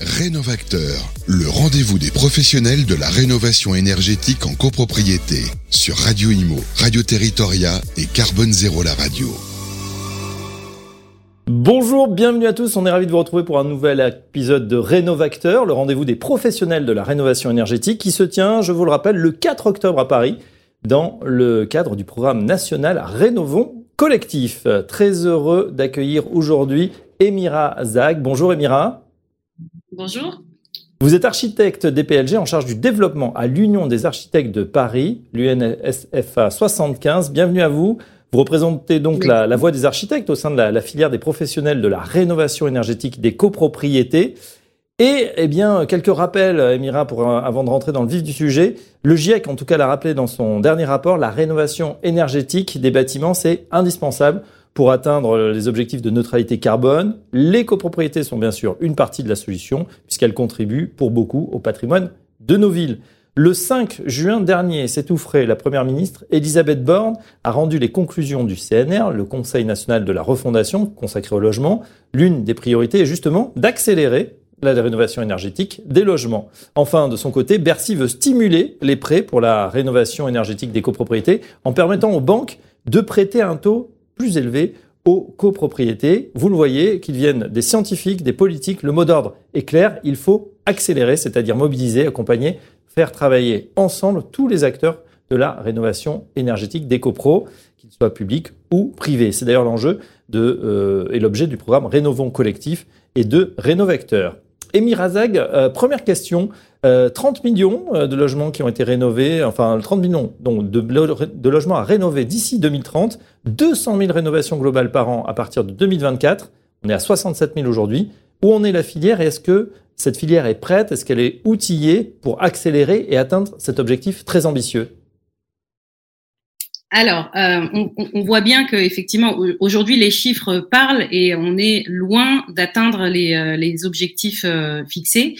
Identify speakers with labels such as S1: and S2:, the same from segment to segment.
S1: Rénovacteur, le rendez-vous des professionnels de la rénovation énergétique en copropriété sur Radio Imo, Radio Territoria et Carbone Zéro la radio.
S2: Bonjour, bienvenue à tous. On est ravis de vous retrouver pour un nouvel épisode de Rénovacteur, le rendez-vous des professionnels de la rénovation énergétique qui se tient, je vous le rappelle, le 4 octobre à Paris dans le cadre du programme national Rénovons Collectif. Très heureux d'accueillir aujourd'hui Emira Zag. Bonjour Emira.
S3: Bonjour.
S2: Vous êtes architecte DPLG en charge du développement à l'Union des architectes de Paris, l'UNSFA 75. Bienvenue à vous. Vous représentez donc la, la, voix des architectes au sein de la, la, filière des professionnels de la rénovation énergétique des copropriétés. Et eh bien, quelques rappels, Emira, pour, avant de rentrer dans le vif du sujet. Le GIEC, en tout cas, l'a rappelé dans son dernier rapport, la rénovation énergétique des bâtiments, c'est indispensable pour atteindre les objectifs de neutralité carbone. Les copropriétés sont bien sûr une partie de la solution, puisqu'elles contribuent pour beaucoup au patrimoine de nos villes. Le 5 juin dernier, c'est tout frais, la Première ministre Elisabeth Borne a rendu les conclusions du CNR, le Conseil national de la refondation consacré au logement. L'une des priorités est justement d'accélérer la rénovation énergétique des logements. Enfin, de son côté, Bercy veut stimuler les prêts pour la rénovation énergétique des copropriétés en permettant aux banques de prêter un taux plus élevé aux copropriétés. Vous le voyez, qu'ils viennent des scientifiques, des politiques, le mot d'ordre est clair, il faut accélérer, c'est-à-dire mobiliser, accompagner, faire travailler ensemble tous les acteurs de la rénovation énergétique des copros, qu'ils soient publics ou privés. C'est d'ailleurs l'enjeu euh, et l'objet du programme Rénovons Collectif et de Rénovecteur. Émir Razag, euh, première question. 30 euh, millions euh, de logements qui ont été rénovés, enfin 30 millions donc, de, de logements à rénover d'ici 2030, 200 000 rénovations globales par an à partir de 2024. On est à 67 000 aujourd'hui. Où en est la filière et est-ce que cette filière est prête? Est-ce qu'elle est outillée pour accélérer et atteindre cet objectif très ambitieux?
S3: Alors, euh, on, voit bien que effectivement aujourd'hui les chiffres parlent et on est loin d'atteindre les, les, objectifs fixés.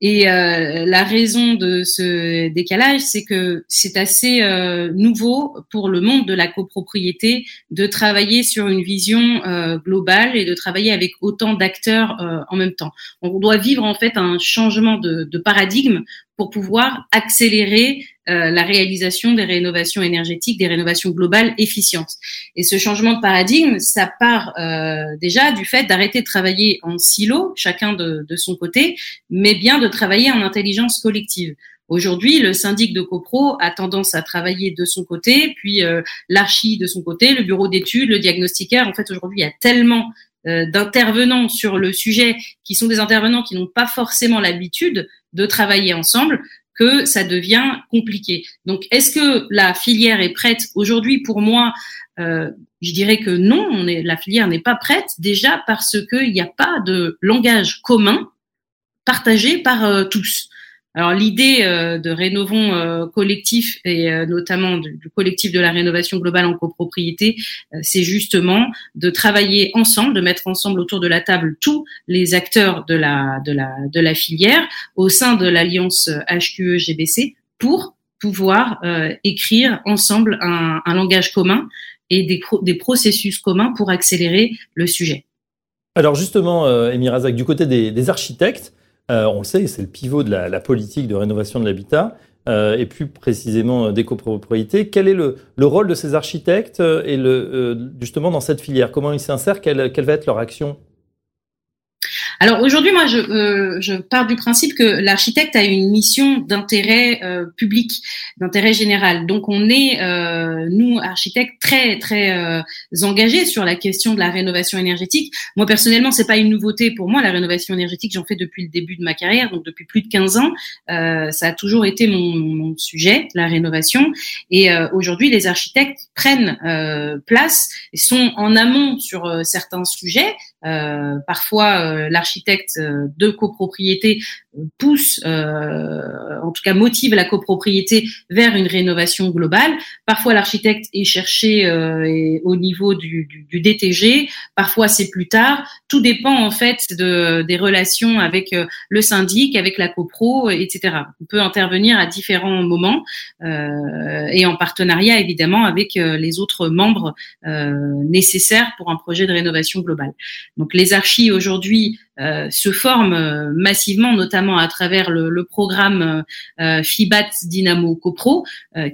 S3: Et euh, la raison de ce décalage, c'est que c'est assez euh, nouveau pour le monde de la copropriété de travailler sur une vision euh, globale et de travailler avec autant d'acteurs euh, en même temps. On doit vivre en fait un changement de paradigme pour pouvoir accélérer euh, la réalisation des rénovations énergétiques, des rénovations globales efficientes. Et ce changement de paradigme, ça part euh, déjà du fait d'arrêter de travailler en silo, chacun de, de, son côté, mais bien de travailler en intelligence collective. Aujourd'hui, le syndic de copro a tendance à travailler de son côté, puis euh, l'archi de son côté, le bureau d'études, le diagnostiqueur. En fait, aujourd'hui, il y a tellement d'intervenants sur le sujet qui sont des intervenants qui n'ont pas forcément l'habitude de travailler ensemble que ça devient compliqué. Donc, est-ce que la filière est prête aujourd'hui? Pour moi, euh, je dirais que non, on la filière n'est pas prête déjà parce qu'il n'y a pas de langage commun partagé par euh, tous. Alors l'idée euh, de Rénovons euh, collectif et euh, notamment du, collectif de la rénovation globale en copropriété, c'est justement de travailler ensemble, de mettre ensemble autour de la table tous les acteurs de la filière au sein de l'alliance HQE GBC pour pouvoir écrire ensemble un, langage commun et des, des processus communs pour accélérer le sujet.
S2: Alors justement, euh, Razak, du côté des, architectes, on le sait, c'est le pivot de la, politique de rénovation de l'habitat. Euh, et plus précisément euh, des copropriétés. Quel est le, rôle de ces architectes et le, justement dans cette filière? Comment ils s'insèrent quelle, quelle va être leur action?
S3: Alors aujourd'hui, moi, je, euh, je pars du principe que l'architecte a une mission d'intérêt euh, public, d'intérêt général. Donc on est, euh, nous, architectes, très très euh, engagés sur la question de la rénovation énergétique. Moi personnellement, c'est pas une nouveauté pour moi. La rénovation énergétique, j'en fais depuis le début de ma carrière, donc depuis plus de 15 ans. Euh, ça a toujours été mon, mon sujet, la rénovation. Et aujourd'hui, les architectes prennent place et sont en amont sur certains sujets. Parfois, l'architecte euh, de copropriété pousse, euh, en tout cas motive la copropriété vers une rénovation globale. Parfois l'architecte est cherché euh, au niveau du, DTG, parfois c'est plus tard. Tout dépend en fait de, des relations avec le syndic, avec la copro, etc. On peut intervenir à différents moments et en partenariat évidemment avec les autres membres nécessaires pour un projet de rénovation globale. Donc les archis aujourd'hui euh, se forment euh, massivement, notamment à travers le, le programme euh, FIBAT Dynamo CoPro,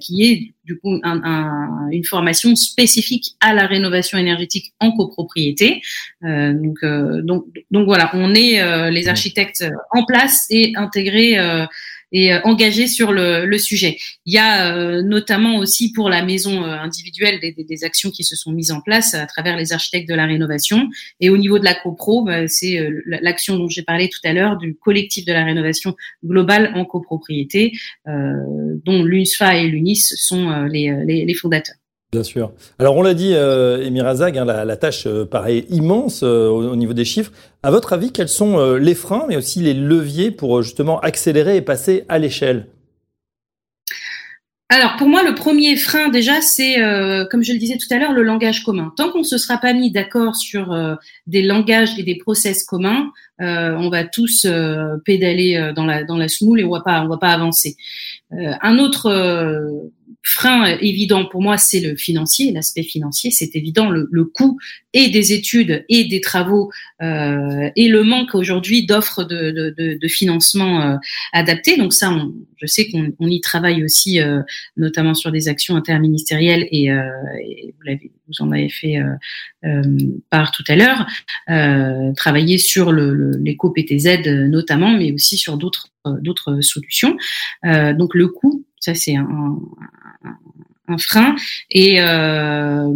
S3: qui est du coup un, un, une formation spécifique à la rénovation énergétique en copropriété. donc, donc, donc voilà, on est les architectes en place et intégrés et euh, engagé sur le, le, sujet. Il y a euh, notamment aussi pour la maison euh, individuelle des, des, des, actions qui se sont mises en place à travers les architectes de la rénovation. Et au niveau de la copro, bah, c'est l'action dont j'ai parlé tout à l'heure du collectif de la rénovation globale en copropriété, dont l'UNSFA et l'UNIS sont les, les, les fondateurs.
S2: Bien sûr. Alors on l'a dit, euh, Emir Azag, hein, la, tâche euh, paraît immense euh, au, niveau des chiffres. À votre avis, quels sont euh, les freins, mais aussi les leviers pour justement accélérer et passer à l'échelle?
S3: Alors pour moi, le premier frein déjà, c'est comme je le disais tout à l'heure, le langage commun. Tant qu'on ne se sera pas mis d'accord sur des langages et des process communs, on va tous pédaler dans la dans semoule et on va pas on va pas avancer. Un autre frein évident pour moi, c'est le financier, l'aspect financier, c'est évident, le, le, coût et des études et des travaux euh, et le manque aujourd'hui d'offres de, de, de, financement euh, adaptées. Donc ça, on, je sais qu'on on y travaille aussi, euh, notamment sur des actions interministérielles et, euh, vous, l'avez, vous en avez fait euh, euh, part tout à l'heure, travailler sur le, le, notamment, mais aussi sur d'autres d'autres solutions. donc le coût, ça c'est un, un, frein. Et euh,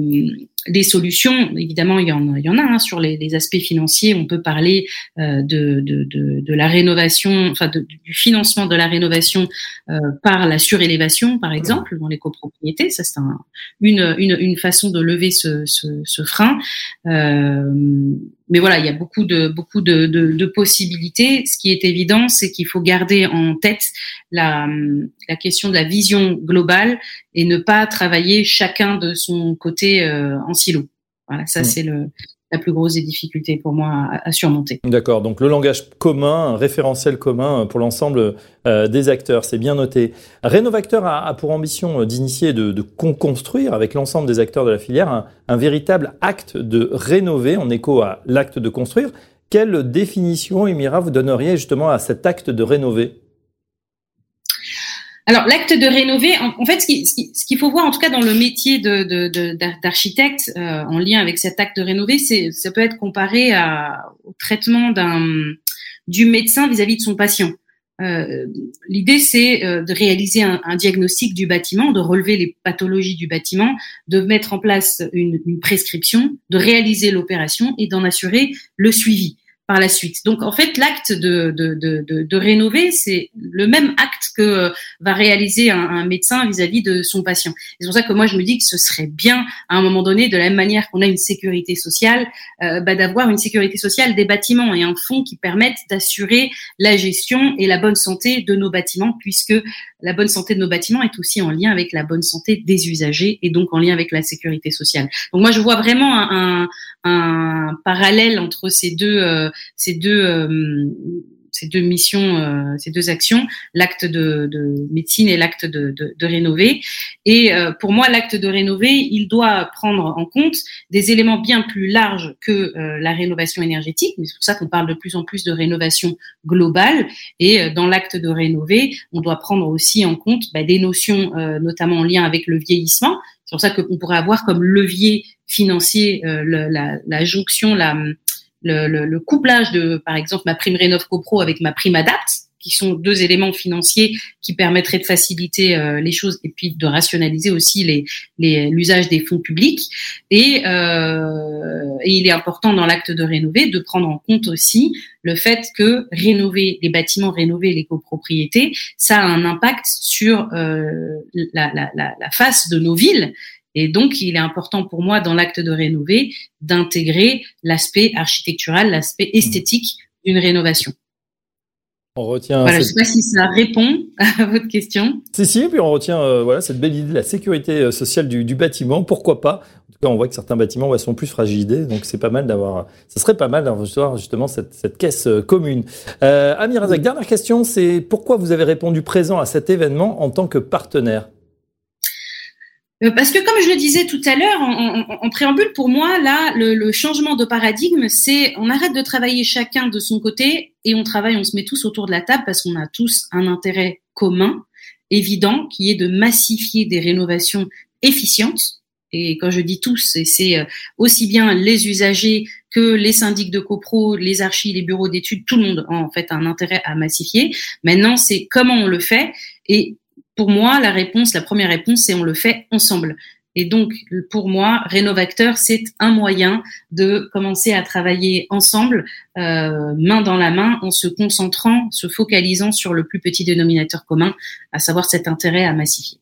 S3: des solutions, évidemment, il y en, il y en a hein, sur les, les, aspects financiers. On peut parler euh, de, de, de, de, la rénovation, enfin du financement de la rénovation euh, par la surélévation, par exemple, dans les copropriétés. Ça, c'est un, une, une, une, façon de lever ce, ce, ce frein. Euh, mais voilà, il y a beaucoup de beaucoup de, de, de possibilités. Ce qui est évident, c'est qu'il faut garder en tête la, la question de la vision globale et ne pas travailler chacun de son côté euh, en silo. Voilà, ça mmh. c'est le la plus grosse des difficultés pour moi à, surmonter.
S2: D'accord, donc le langage commun, un référentiel commun pour l'ensemble euh, des acteurs, c'est bien noté. Rénovacteur a, a pour ambition d'initier, de, de construire avec l'ensemble des acteurs de la filière un, un véritable acte de rénover en écho à l'acte de construire. Quelle définition, Emira, vous donneriez justement à cet acte de rénover?
S3: Alors l'acte de rénover, en, fait, ce qu'il faut voir, en tout cas dans le métier d'architecte, euh, en lien avec cet acte de rénover, c'est ça peut être comparé au traitement d'un du médecin vis-à-vis de son patient. Euh, L'idée, c'est euh, de réaliser un, diagnostic du bâtiment, de relever les pathologies du bâtiment, de mettre en place une prescription, de réaliser l'opération et d'en assurer le suivi par la suite. Donc en fait, l'acte de, de, de, de, rénover, c'est le même acte que euh, va réaliser un, un médecin vis-à-vis de son patient. C'est pour ça que moi je me dis que ce serait bien à un moment donné, de la même manière qu'on a une sécurité sociale, euh, bah, d'avoir une sécurité sociale des bâtiments et un fonds qui permette d'assurer la gestion et la bonne santé de nos bâtiments, puisque la bonne santé de nos bâtiments est aussi en lien avec la bonne santé des usagers et donc en lien avec la sécurité sociale. Donc moi je vois vraiment un, un, un parallèle entre ces deux euh, ces deux euh, ces deux missions, euh, ces deux actions, l'acte de, de, médecine et l'acte de, de, rénover. Et euh, pour moi, l'acte de rénover, il doit prendre en compte des éléments bien plus larges que la rénovation énergétique. Mais c'est pour ça qu'on parle de plus en plus de rénovation globale. Et dans l'acte de rénover, on doit prendre aussi en compte bah, des notions, notamment en lien avec le vieillissement. C'est pour ça qu'on pourrait avoir comme levier financier le, la, la jonction, la le, le, le, couplage de, par exemple, ma prime Rénov CoPro avec ma prime Adapt, qui sont deux éléments financiers qui permettraient de faciliter euh, les choses et puis de rationaliser aussi les, les l'usage des fonds publics. Et, euh, il est important dans l'acte de rénover de prendre en compte aussi le fait que rénover les bâtiments, rénover les copropriétés, ça a un impact sur euh, la, la, la, la face de nos villes et donc, il est important pour moi, dans l'acte de rénover, d'intégrer l'aspect architectural, l'aspect esthétique d'une rénovation.
S2: On retient.
S3: Voilà, cette... Je ne sais pas si ça répond à votre question.
S2: Si, si, puis on retient euh, voilà, cette belle idée de la sécurité euh, sociale du, du, bâtiment. Pourquoi pas? En tout cas, on voit que certains bâtiments ouais, sont plus fragilisés, donc c'est pas mal d'avoir. Ça serait pas mal d'avoir justement cette, cette caisse euh, commune. Euh, Amir Azak, dernière question, c'est pourquoi vous avez répondu présent à cet événement en tant que partenaire?
S3: euh, parce que comme je le disais tout à l'heure en, préambule, pour moi, là, le, changement de paradigme, c'est on arrête de travailler chacun de son côté et on travaille, on se met tous autour de la table parce qu'on a tous un intérêt commun, évident, qui est de massifier des rénovations efficientes. Et quand je dis tous, c'est euh, aussi bien les usagers que les syndics de copro, les archives, les bureaux d'études, tout le monde a en fait un intérêt à massifier. Maintenant, c'est comment on le fait et pour moi, la réponse, la première réponse, c'est on le fait ensemble. Et donc, pour moi, Rénovacteur, c'est un moyen de commencer à travailler ensemble, euh, main dans la main, en se concentrant, se focalisant sur le plus petit dénominateur commun, à savoir cet intérêt à massifier.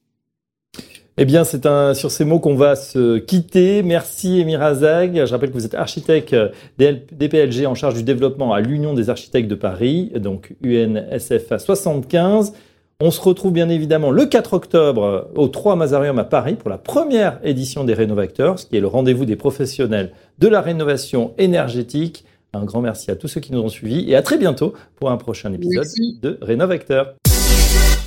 S2: Eh bien, c'est sur ces mots qu'on va se quitter. Merci Émir Azag. Je rappelle que vous êtes architecte DPLG en charge du développement à l'Union des architectes de Paris, donc UNSFA 75. On se retrouve bien évidemment le 4 octobre au 3 Mazarium à Paris pour la première édition des Rénovacteurs, ce qui est le rendez-vous des professionnels de la rénovation énergétique. Un grand merci à tous ceux qui nous ont suivis et à très bientôt pour un prochain épisode de Rénovacteur.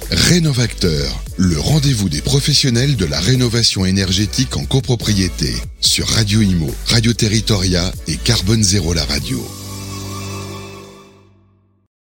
S1: Rénovacteur, le rendez-vous des professionnels de la rénovation énergétique en copropriété sur Radio Imo, Radio Territoria et Carbone Zéro la radio.